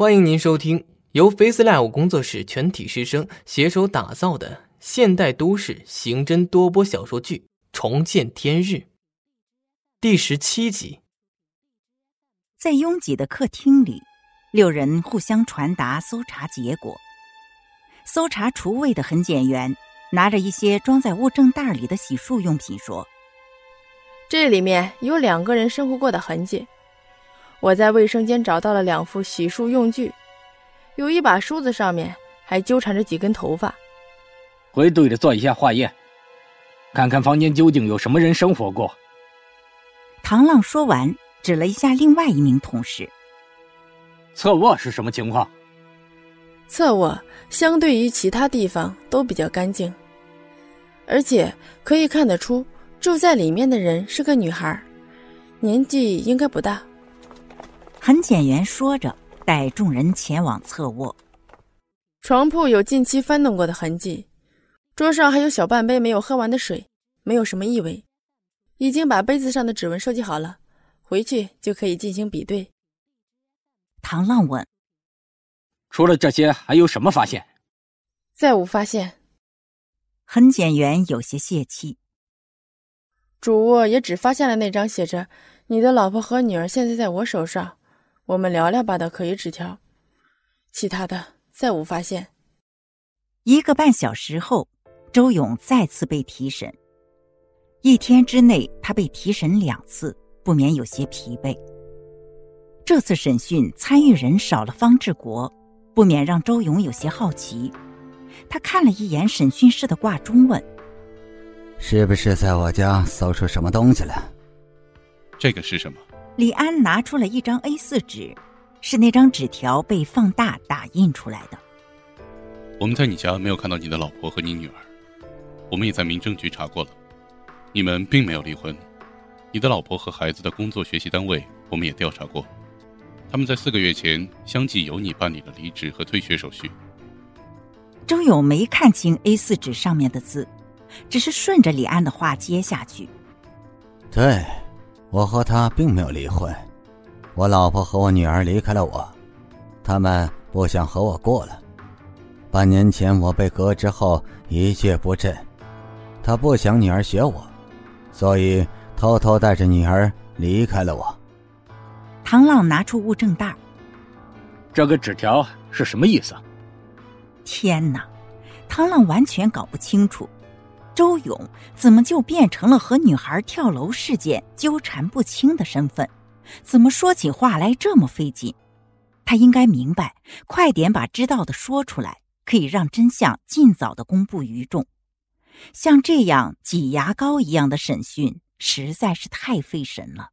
欢迎您收听由 FaceLive 工作室全体师生携手打造的现代都市刑侦多播小说剧《重见天日》第十七集。在拥挤的客厅里，六人互相传达搜查结果。搜查厨卫的痕检员拿着一些装在物证袋里的洗漱用品说：“这里面有两个人生活过的痕迹。”我在卫生间找到了两副洗漱用具，有一把梳子，上面还纠缠着几根头发。回队里做一下化验，看看房间究竟有什么人生活过。唐浪说完，指了一下另外一名同事：“侧卧是什么情况？”侧卧相对于其他地方都比较干净，而且可以看得出住在里面的人是个女孩，年纪应该不大。痕检员说着，带众人前往侧卧。床铺有近期翻动过的痕迹，桌上还有小半杯没有喝完的水，没有什么异味。已经把杯子上的指纹收集好了，回去就可以进行比对。唐浪问：“除了这些，还有什么发现？”再无发现。痕检员有些泄气。主卧也只发现了那张写着“你的老婆和女儿现在在我手上”。我们聊聊吧的可疑纸条，其他的再无发现。一个半小时后，周勇再次被提审。一天之内，他被提审两次，不免有些疲惫。这次审讯参与人少了方志国，不免让周勇有些好奇。他看了一眼审讯室的挂钟，问：“是不是在我家搜出什么东西了？”这个是什么？李安拿出了一张 A 四纸，是那张纸条被放大打印出来的。我们在你家没有看到你的老婆和你女儿，我们也在民政局查过了，你们并没有离婚。你的老婆和孩子的工作学习单位我们也调查过，他们在四个月前相继由你办理了离职和退学手续。周勇没看清 A 四纸上面的字，只是顺着李安的话接下去。对。我和他并没有离婚，我老婆和我女儿离开了我，他们不想和我过了。半年前我被革职后一蹶不振，他不想女儿学我，所以偷偷带着女儿离开了我。唐浪拿出物证袋，这个纸条是什么意思？天哪，唐浪完全搞不清楚。周勇怎么就变成了和女孩跳楼事件纠缠不清的身份？怎么说起话来这么费劲？他应该明白，快点把知道的说出来，可以让真相尽早的公布于众。像这样挤牙膏一样的审讯，实在是太费神了。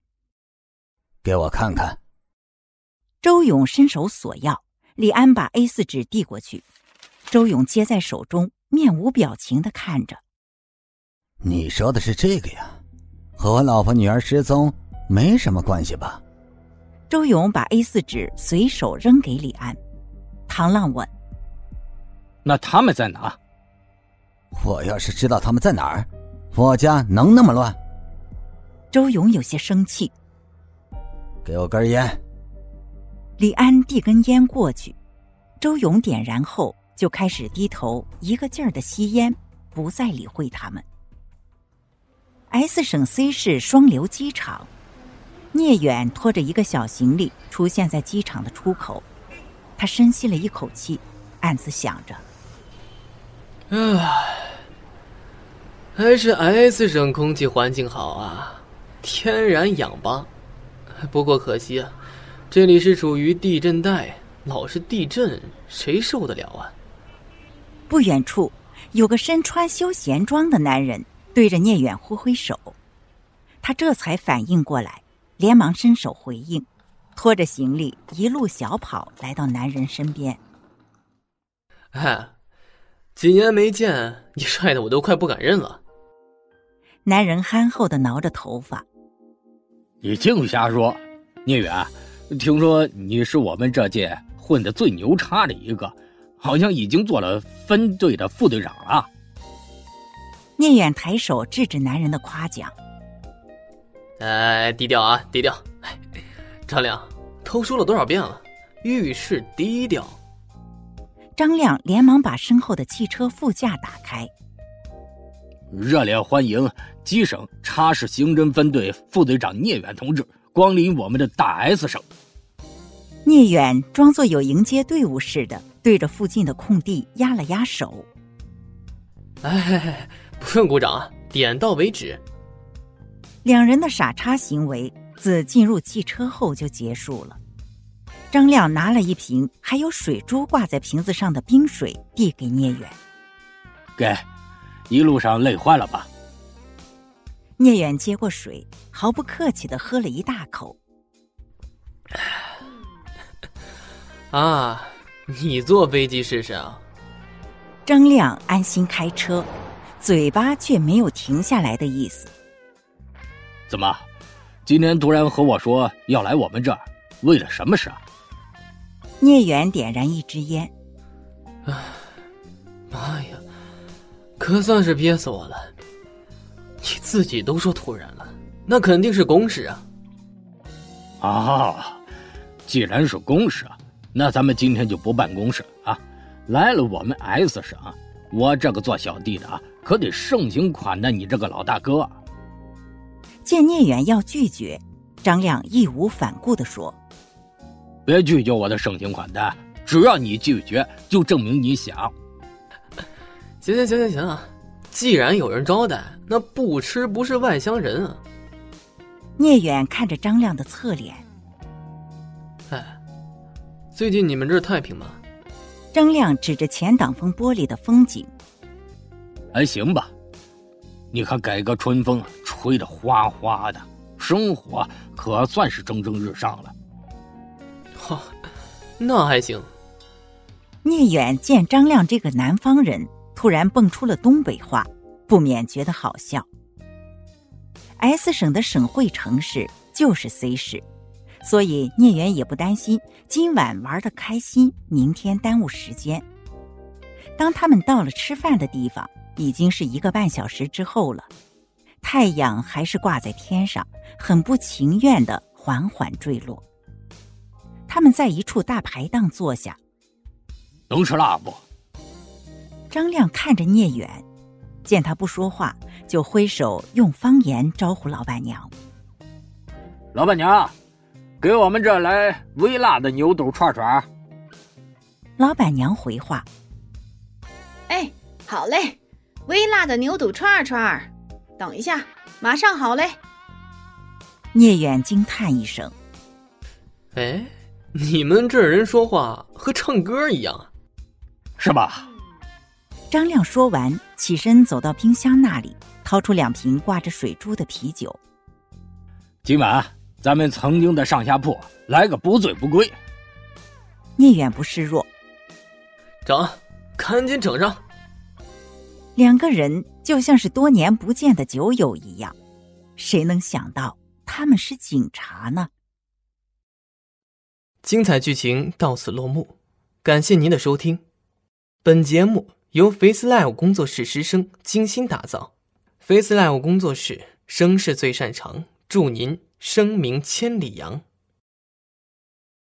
给我看看。周勇伸手索要，李安把 A 四纸递过去，周勇接在手中，面无表情的看着。你说的是这个呀，和我老婆女儿失踪没什么关系吧？周勇把 A 四纸随手扔给李安。唐浪问：“那他们在哪？”我要是知道他们在哪儿，我家能那么乱？周勇有些生气。给我根烟。李安递根烟过去，周勇点燃后就开始低头一个劲儿的吸烟，不再理会他们。S 省 C 市双流机场，聂远拖着一个小行李出现在机场的出口。他深吸了一口气，暗自想着：“唉，还是 S 省空气环境好啊，天然氧吧。不过可惜啊，这里是属于地震带，老是地震，谁受得了啊？”不远处有个身穿休闲装的男人。对着聂远挥挥手，他这才反应过来，连忙伸手回应，拖着行李一路小跑来到男人身边。哎，几年没见，你帅的我都快不敢认了。男人憨厚的挠着头发：“你净瞎说，聂远，听说你是我们这届混的最牛叉的一个，好像已经做了分队的副队长了。”聂远抬手制止男人的夸奖：“哎，低调啊，低调！哎，张亮，都说了多少遍了，遇事低调。张亮连忙把身后的汽车副驾打开。热烈欢迎吉省插市刑侦分队副队长聂远同志光临我们的大 S 省。聂远装作有迎接队伍似的，对着附近的空地压了压手。哎，不用鼓掌，点到为止。两人的傻叉行为自进入汽车后就结束了。张亮拿了一瓶还有水珠挂在瓶子上的冰水，递给聂远。给，一路上累坏了吧？聂远接过水，毫不客气的喝了一大口。啊，你坐飞机试试啊！张亮安心开车，嘴巴却没有停下来的意思。怎么，今天突然和我说要来我们这儿，为了什么事啊？聂远点燃一支烟。唉，妈呀，可算是憋死我了！你自己都说突然了，那肯定是公事啊。啊，既然是公事，那咱们今天就不办公事啊！来了我们 S 省，我这个做小弟的啊，可得盛情款待你这个老大哥。见聂远要拒绝，张亮义无反顾的说。别拒绝我的盛情款待，只要你拒绝，就证明你想。行行行行行啊！既然有人招待，那不吃不是外乡人啊。聂远看着张亮的侧脸，哎，最近你们这儿太平吗？张亮指着前挡风玻璃的风景，还行吧。你看改革春风吹得哗哗的，生活可算是蒸蒸日上了。哈，那还行。聂远见张亮这个南方人突然蹦出了东北话，不免觉得好笑。S 省的省会城市就是 C 市，所以聂远也不担心今晚玩的开心，明天耽误时间。当他们到了吃饭的地方，已经是一个半小时之后了，太阳还是挂在天上，很不情愿的缓缓坠落。他们在一处大排档坐下，能吃辣不？张亮看着聂远，见他不说话，就挥手用方言招呼老板娘：“老板娘，给我们这来微辣的牛肚串串。”老板娘回话：“哎，好嘞，微辣的牛肚串串，等一下，马上好嘞。”聂远惊叹一声：“哎。”你们这人说话和唱歌一样，是吧？张亮说完，起身走到冰箱那里，掏出两瓶挂着水珠的啤酒。今晚咱们曾经的上下铺来个不醉不归。聂远不示弱，整，赶紧整上。两个人就像是多年不见的酒友一样，谁能想到他们是警察呢？精彩剧情到此落幕，感谢您的收听。本节目由 Face Live 工作室师生精心打造，Face Live 工作室声势最擅长，祝您声名千里扬。